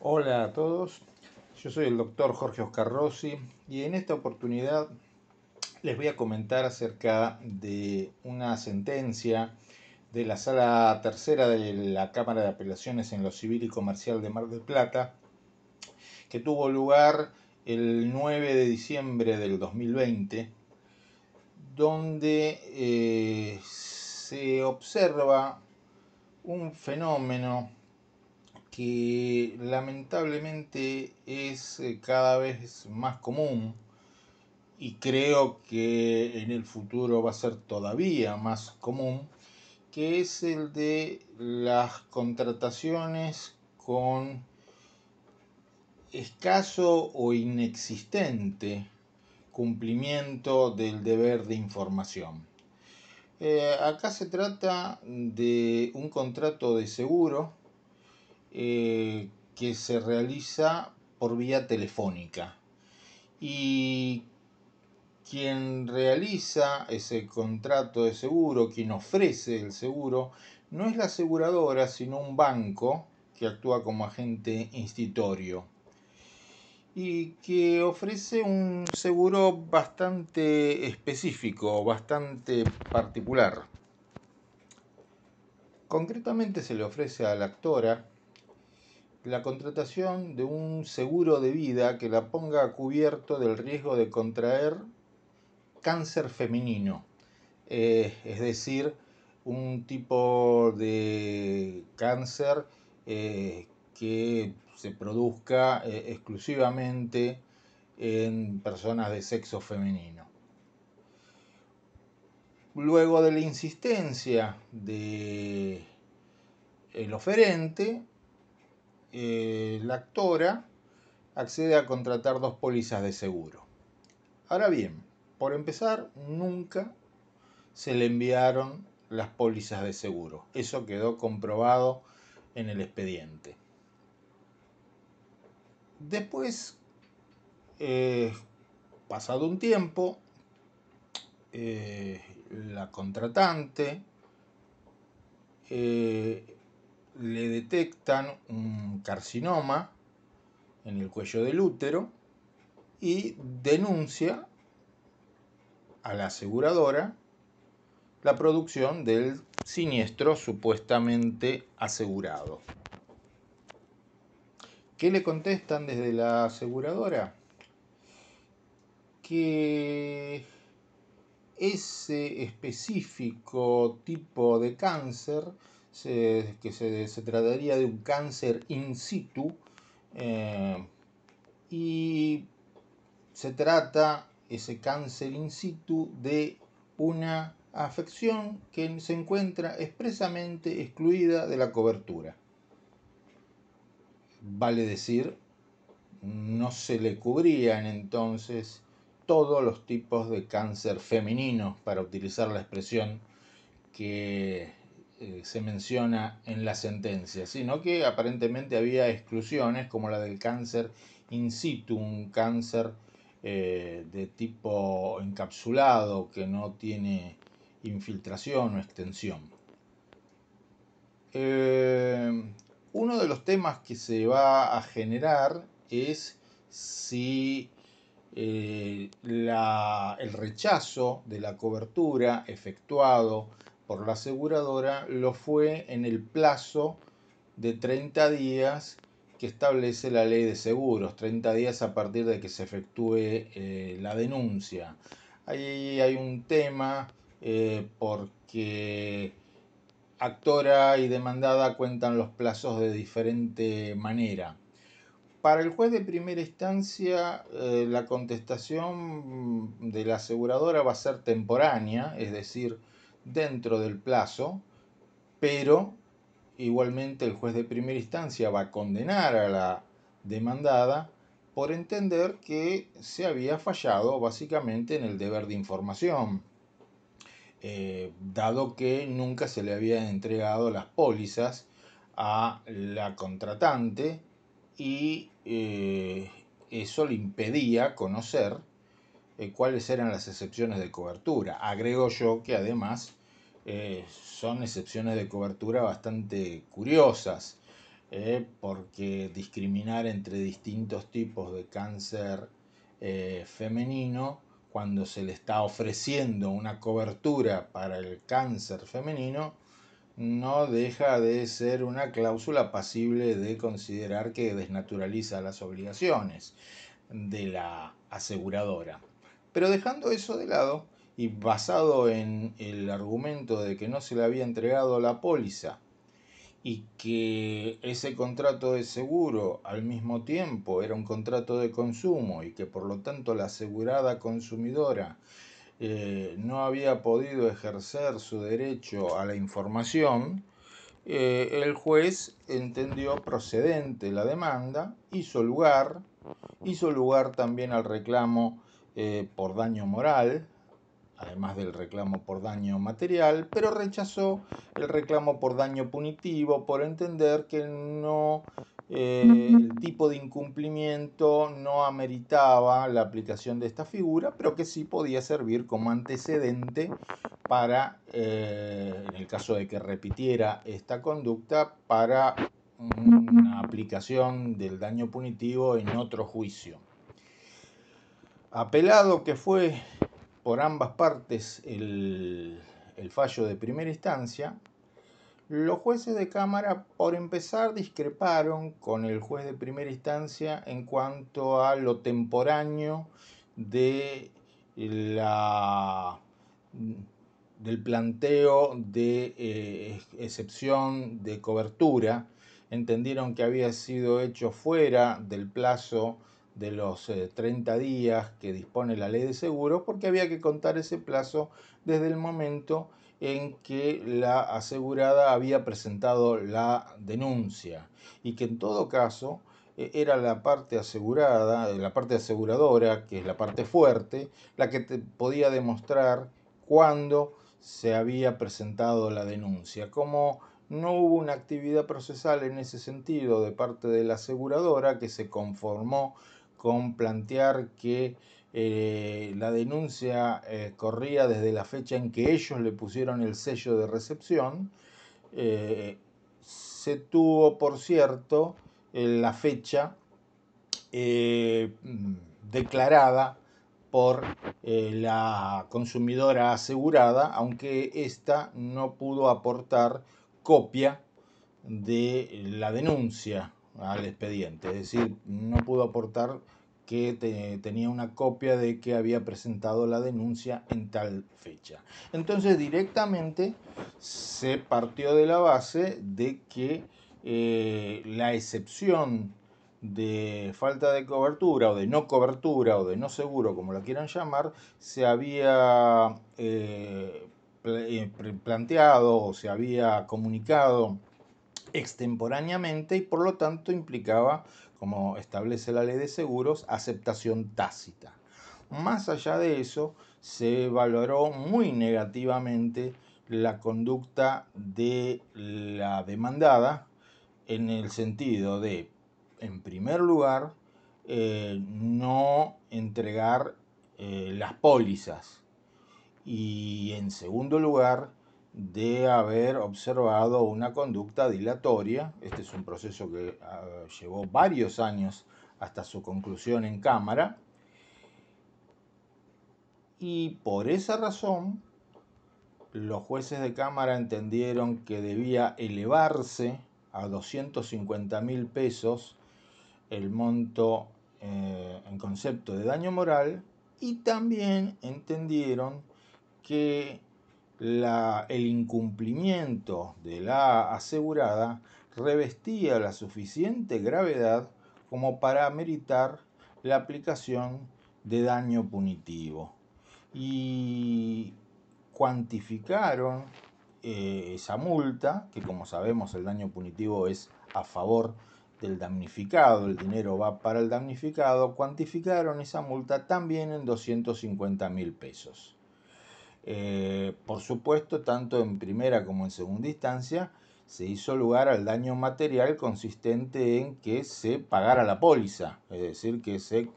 Hola a todos, yo soy el doctor Jorge Oscar Rossi y en esta oportunidad les voy a comentar acerca de una sentencia de la sala tercera de la Cámara de Apelaciones en lo Civil y Comercial de Mar del Plata que tuvo lugar el 9 de diciembre del 2020 donde eh, se observa un fenómeno que lamentablemente es eh, cada vez más común y creo que en el futuro va a ser todavía más común, que es el de las contrataciones con escaso o inexistente cumplimiento del deber de información. Eh, acá se trata de un contrato de seguro eh, que se realiza por vía telefónica. Y quien realiza ese contrato de seguro, quien ofrece el seguro, no es la aseguradora, sino un banco que actúa como agente institutorio y que ofrece un seguro bastante específico, bastante particular. Concretamente se le ofrece a la actora la contratación de un seguro de vida que la ponga a cubierto del riesgo de contraer cáncer femenino, eh, es decir, un tipo de cáncer eh, que se produzca eh, exclusivamente en personas de sexo femenino. Luego de la insistencia del el oferente, eh, la actora accede a contratar dos pólizas de seguro. Ahora bien, por empezar, nunca se le enviaron las pólizas de seguro. Eso quedó comprobado en el expediente. Después, eh, pasado un tiempo, eh, la contratante le detectan un carcinoma en el cuello del útero y denuncia a la aseguradora la producción del siniestro supuestamente asegurado. ¿Qué le contestan desde la aseguradora? Que ese específico tipo de cáncer que se, trataría de un cáncer in situ eh, y se trata ese cáncer in situ de una afección que se encuentra expresamente excluida de la cobertura. Vale decir, no se le cubrían entonces todos los tipos de cáncer femenino, para utilizar la expresión que eh, se menciona en la sentencia, sino que aparentemente había exclusiones como la del cáncer in situ, un cáncer eh, de tipo encapsulado que no tiene infiltración o extensión. Eh, uno de los temas que se va a generar es si el rechazo de la cobertura efectuado por la aseguradora lo fue en el plazo de 30 días que establece la ley de seguros, 30 días a partir de que se efectúe eh, la denuncia. Ahí hay un tema eh, porque actora y demandada cuentan los plazos de diferente manera. Para el juez de primera instancia, eh, la contestación de la aseguradora va a ser temporánea, es decir, dentro del plazo, pero igualmente el juez de primera instancia va a condenar a la demandada por entender que se había fallado básicamente en el deber de información, eh, dado que nunca se le habían entregado las pólizas a la contratante y eh, eso le impedía conocer eh, cuáles eran las excepciones de cobertura. Agrego yo que además eh, son excepciones de cobertura bastante curiosas. eh, porque discriminar entre distintos tipos de cáncer eh, femenino, cuando se le está ofreciendo una cobertura para el cáncer femenino, no deja de ser una cláusula pasible de considerar que desnaturaliza las obligaciones de la aseguradora. Pero dejando eso de lado y basado en el argumento de que no se le había entregado la póliza y que ese contrato de seguro al mismo tiempo era un contrato de consumo y que por lo tanto la asegurada consumidora eh, no había podido ejercer su derecho a la información, eh, el juez entendió procedente la demanda, hizo lugar, hizo lugar también al reclamo eh, por daño moral, además del reclamo por daño material, pero rechazó el reclamo por daño punitivo por entender que no eh, el tipo de incumplimiento no ameritaba la aplicación de esta figura, pero que sí podía servir como antecedente para, eh, en el caso de que repitiera esta conducta, para una aplicación del daño punitivo en otro juicio. Apelado que fue por ambas partes el, fallo de primera instancia, los jueces de Cámara, por empezar, discreparon con el juez de primera instancia en cuanto a lo temporáneo de la, del planteo de eh, excepción de cobertura. Entendieron que había sido hecho fuera del plazo de los 30 eh, días que dispone la ley de seguros, porque había que contar ese plazo desde el momento en que la asegurada había presentado la denuncia y que en todo caso e, era la parte asegurada, la parte aseguradora, que es la parte fuerte, la que te podía demostrar cuándo se había presentado la denuncia. Como no hubo una actividad procesal en ese sentido de parte de la aseguradora que se conformó con plantear que eh, la denuncia eh, corría desde la fecha en que ellos le pusieron el sello de recepción. Eh, se tuvo, por cierto, la fecha declarada por la consumidora asegurada, aunque ésta no pudo aportar copia de la denuncia al expediente, es decir, no pudo aportar que tenía una copia de que había presentado la denuncia en tal fecha. Entonces directamente se partió de la base de que eh, la excepción de falta de cobertura o de no cobertura o de no seguro, como la quieran llamar, se había eh, eh, planteado o se había comunicado extemporáneamente y por lo tanto implicaba, como establece la ley de seguros, aceptación tácita. Más allá de eso, se valoró muy negativamente la conducta de la demandada en el sentido de, en primer lugar, eh, no entregar eh, las pólizas y en segundo lugar, de haber observado una conducta dilatoria. Este es un proceso que ah, llevó varios años hasta su conclusión en Cámara. Y por esa razón, los jueces de Cámara entendieron que debía elevarse a 250 mil pesos el monto eh, en concepto de daño moral y también entendieron que el incumplimiento de la asegurada revestía la suficiente gravedad como para meritar la aplicación de daño punitivo. Y cuantificaron eh, esa multa, que como sabemos el daño punitivo es a favor del damnificado, el dinero va para el damnificado, cuantificaron esa multa también en 250 mil pesos. Eh, por supuesto, tanto en primera como en segunda instancia, se hizo lugar al daño material consistente en que se pagara la póliza, es decir, que se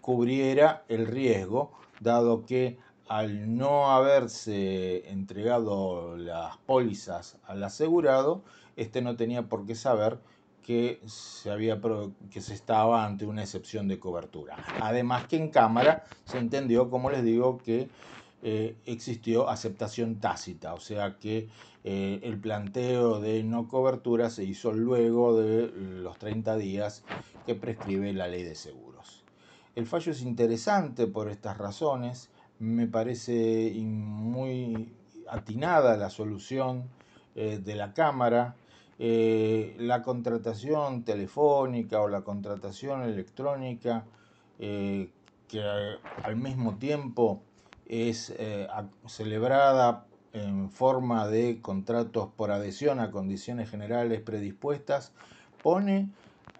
cubriera el riesgo, dado que al no haberse entregado las pólizas al asegurado, este no tenía por qué saber que se, había, que se estaba ante una excepción de cobertura. Además que en Cámara se entendió, como les digo, que eh, existió aceptación tácita, o sea que eh, el planteo de no cobertura se hizo luego de los 30 días que prescribe la ley de seguros. El fallo es interesante por estas razones, me parece muy atinada la solución eh, de la Cámara, la contratación telefónica o la contratación electrónica que al mismo tiempo es eh, celebrada en forma de contratos por adhesión a condiciones generales predispuestas, pone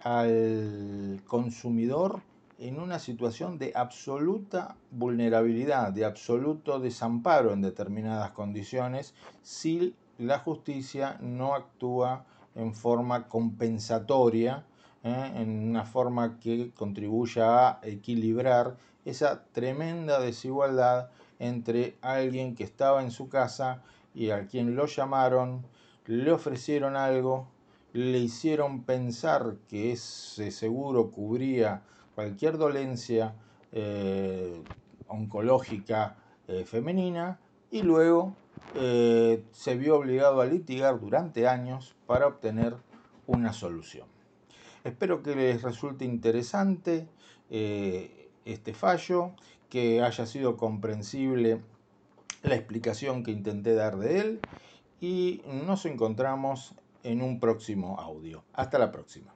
al consumidor en una situación de absoluta vulnerabilidad, de absoluto desamparo en determinadas condiciones si la justicia no actúa en forma compensatoria, ¿eh? en una forma que contribuya a equilibrar esa tremenda desigualdad entre alguien que estaba en su casa y a quien lo llamaron, le ofrecieron algo, le hicieron pensar que ese seguro cubría cualquier dolencia eh, oncológica eh, femenina y luego eh, se vio obligado a litigar durante años para obtener una solución. Espero que les resulte interesante este fallo, que haya sido comprensible la explicación que intenté dar de él y nos encontramos en un próximo audio. Hasta la próxima.